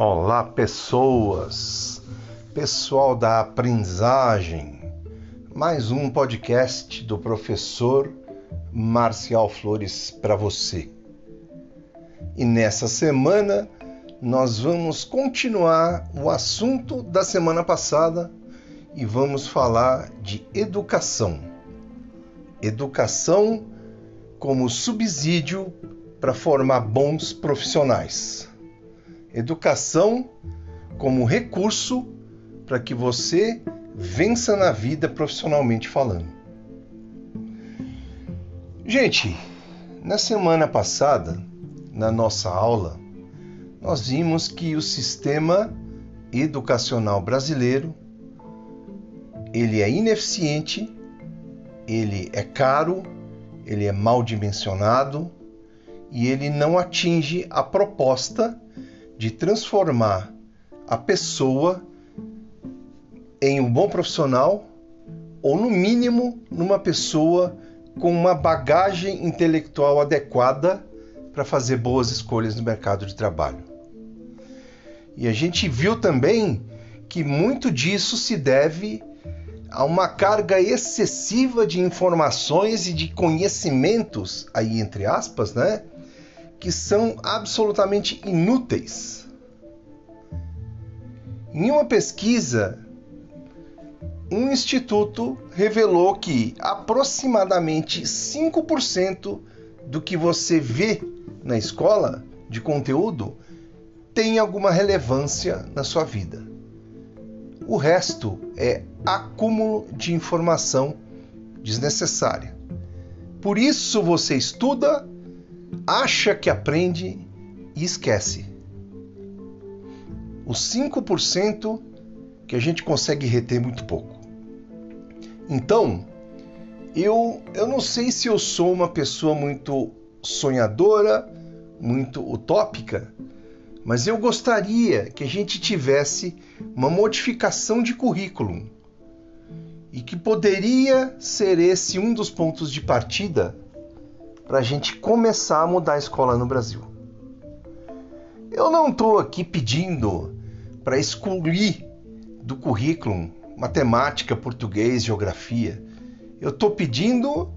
Olá, pessoas, pessoal da aprendizagem. Mais um podcast do professor Marcial Flores para você. E nessa semana nós vamos continuar o assunto da semana passada e vamos falar de educação. Educação como subsídio para formar bons profissionais educação como recurso para que você vença na vida profissionalmente falando. Gente, na semana passada, na nossa aula, nós vimos que o sistema educacional brasileiro ele é ineficiente, ele é caro, ele é mal dimensionado e ele não atinge a proposta de transformar a pessoa em um bom profissional ou, no mínimo, numa pessoa com uma bagagem intelectual adequada para fazer boas escolhas no mercado de trabalho. E a gente viu também que muito disso se deve a uma carga excessiva de informações e de conhecimentos, aí entre aspas, né? Que são absolutamente inúteis. Em uma pesquisa, um instituto revelou que aproximadamente 5% do que você vê na escola de conteúdo tem alguma relevância na sua vida. O resto é acúmulo de informação desnecessária. Por isso você estuda acha que aprende e esquece. Os 5% que a gente consegue reter muito pouco. Então, eu, eu não sei se eu sou uma pessoa muito sonhadora, muito utópica, mas eu gostaria que a gente tivesse uma modificação de currículo e que poderia ser esse um dos pontos de partida para a gente começar a mudar a escola no Brasil. Eu não estou aqui pedindo para excluir do currículo matemática, português, geografia. Eu estou pedindo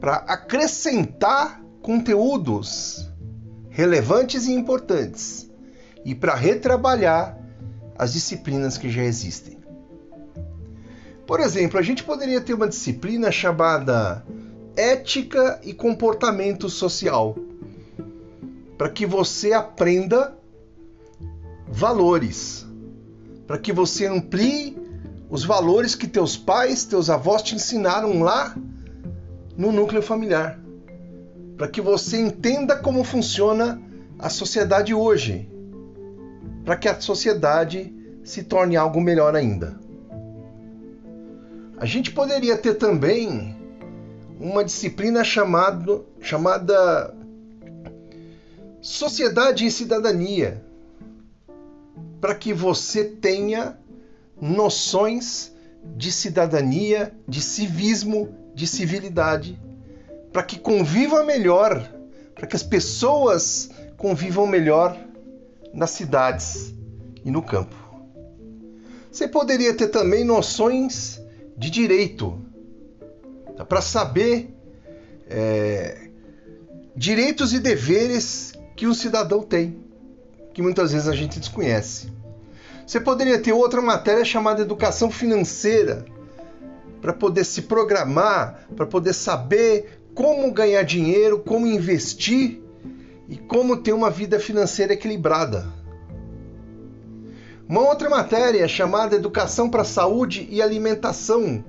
para acrescentar conteúdos relevantes e importantes e para retrabalhar as disciplinas que já existem. Por exemplo, a gente poderia ter uma disciplina chamada ética e comportamento social, para que você aprenda valores, para que você amplie os valores que teus pais, teus avós te ensinaram lá no núcleo familiar, para que você entenda como funciona a sociedade hoje, para que a sociedade se torne algo melhor ainda. A gente poderia ter também uma disciplina chamado, chamada Sociedade e Cidadania, para que você tenha noções de cidadania, de civismo, de civilidade, para que conviva melhor, para que as pessoas convivam melhor nas cidades e no campo. Você poderia ter também noções de direito, para saber é, direitos e deveres que o cidadão tem, que muitas vezes a gente desconhece. Você poderia ter outra matéria chamada educação financeira, para poder se programar, para poder saber como ganhar dinheiro, como investir e como ter uma vida financeira equilibrada. Uma outra matéria chamada Educação para Saúde e Alimentação,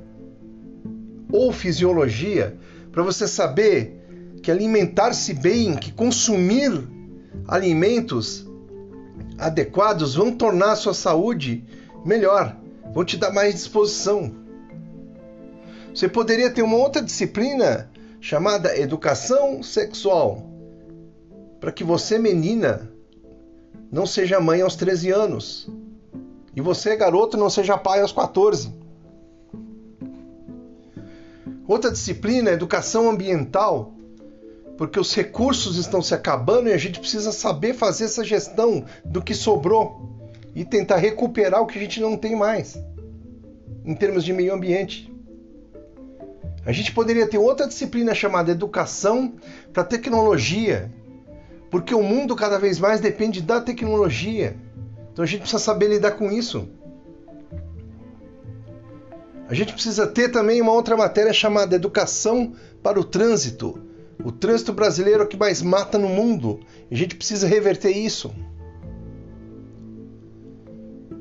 ou fisiologia para você saber que alimentar-se bem, que consumir alimentos adequados vão tornar a sua saúde melhor, vão te dar mais disposição. Você poderia ter uma outra disciplina chamada educação sexual, para que você, menina, não seja mãe aos 13 anos e você, garoto, não seja pai aos 14. Outra disciplina, educação ambiental, porque os recursos estão se acabando e a gente precisa saber fazer essa gestão do que sobrou e tentar recuperar o que a gente não tem mais em termos de meio ambiente. A gente poderia ter outra disciplina chamada educação para tecnologia, porque o mundo cada vez mais depende da tecnologia. Então a gente precisa saber lidar com isso. A gente precisa ter também uma outra matéria chamada Educação para o Trânsito. O trânsito brasileiro é o que mais mata no mundo. A gente precisa reverter isso.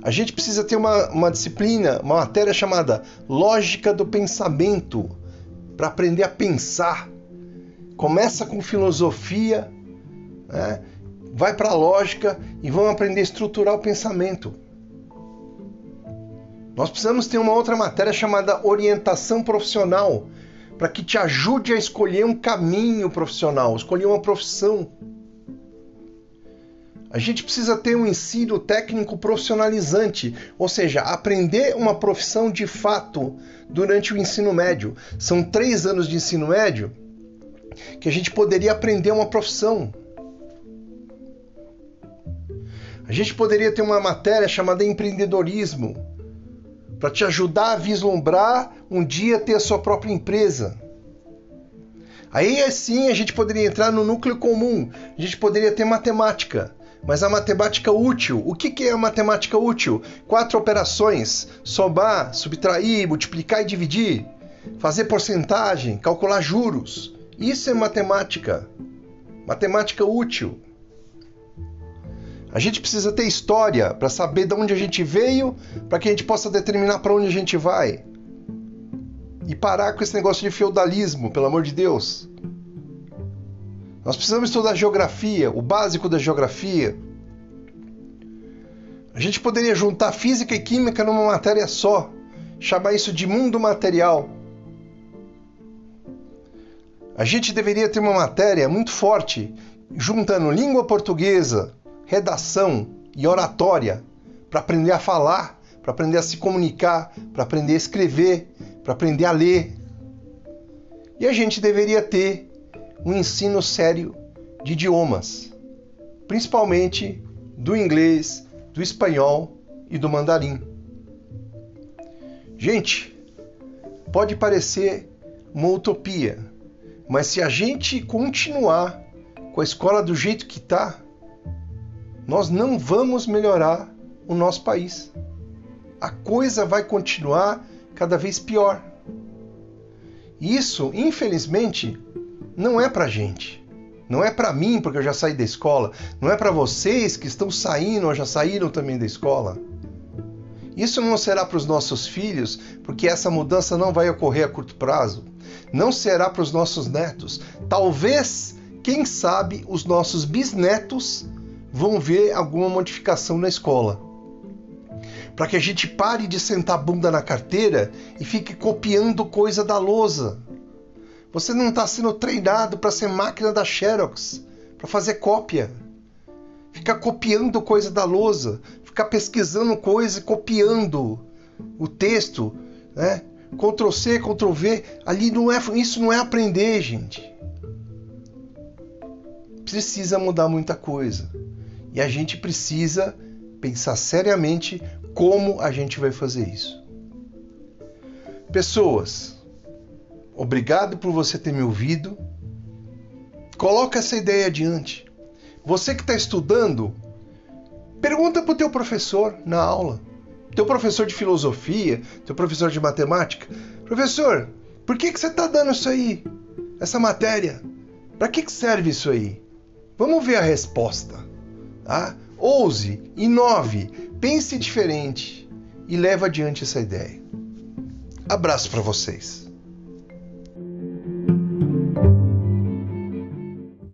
A gente precisa ter uma, uma disciplina, uma matéria chamada Lógica do Pensamento, para aprender a pensar. Começa com filosofia, né? vai para a lógica e vamos aprender a estruturar o pensamento. Nós precisamos ter uma outra matéria chamada orientação profissional, para que te ajude a escolher um caminho profissional, escolher uma profissão. A gente precisa ter um ensino técnico profissionalizante, ou seja, aprender uma profissão de fato durante o ensino médio. São três anos de ensino médio que a gente poderia aprender uma profissão. A gente poderia ter uma matéria chamada empreendedorismo, para te ajudar a vislumbrar um dia ter a sua própria empresa. Aí assim a gente poderia entrar no núcleo comum, a gente poderia ter matemática, mas a matemática útil, o que, que é a matemática útil? Quatro operações: somar, subtrair, multiplicar e dividir, fazer porcentagem, calcular juros. Isso é matemática. Matemática útil. A gente precisa ter história para saber de onde a gente veio, para que a gente possa determinar para onde a gente vai. E parar com esse negócio de feudalismo, pelo amor de Deus. Nós precisamos estudar geografia, o básico da geografia. A gente poderia juntar física e química numa matéria só, chamar isso de mundo material. A gente deveria ter uma matéria muito forte, juntando língua portuguesa, redação e oratória, para aprender a falar, para aprender a se comunicar, para aprender a escrever, para aprender a ler. E a gente deveria ter um ensino sério de idiomas, principalmente do inglês, do espanhol e do mandarim. Gente, pode parecer uma utopia, mas se a gente continuar com a escola do jeito que está, nós não vamos melhorar o nosso país. A coisa vai continuar cada vez pior. Isso, infelizmente, não é para gente. Não é para mim, porque eu já saí da escola. Não é para vocês que estão saindo ou já saíram também da escola. Isso não será para os nossos filhos, porque essa mudança não vai ocorrer a curto prazo. Não será para os nossos netos. Talvez, quem sabe, os nossos bisnetos vão ver alguma modificação na escola. Para que a gente pare de sentar a bunda na carteira e fique copiando coisa da lousa. Você não está sendo treinado para ser máquina da Xerox, para fazer cópia. Ficar copiando coisa da lousa, ficar pesquisando coisa e copiando o texto, né? Ctrl C, Ctrl V, ali não é, isso não é aprender, gente. Precisa mudar muita coisa. E a gente precisa pensar seriamente como a gente vai fazer isso. Pessoas, Obrigado por você ter me ouvido. Coloca essa ideia adiante. Você que está estudando, pergunta para o teu professor na aula. Teu professor de filosofia, teu professor de matemática. Professor, por que, que você está dando isso aí? Essa matéria? Para que, que serve isso aí? Vamos ver a resposta. Tá? Ouse, inove, pense diferente e leve adiante essa ideia. Abraço para vocês.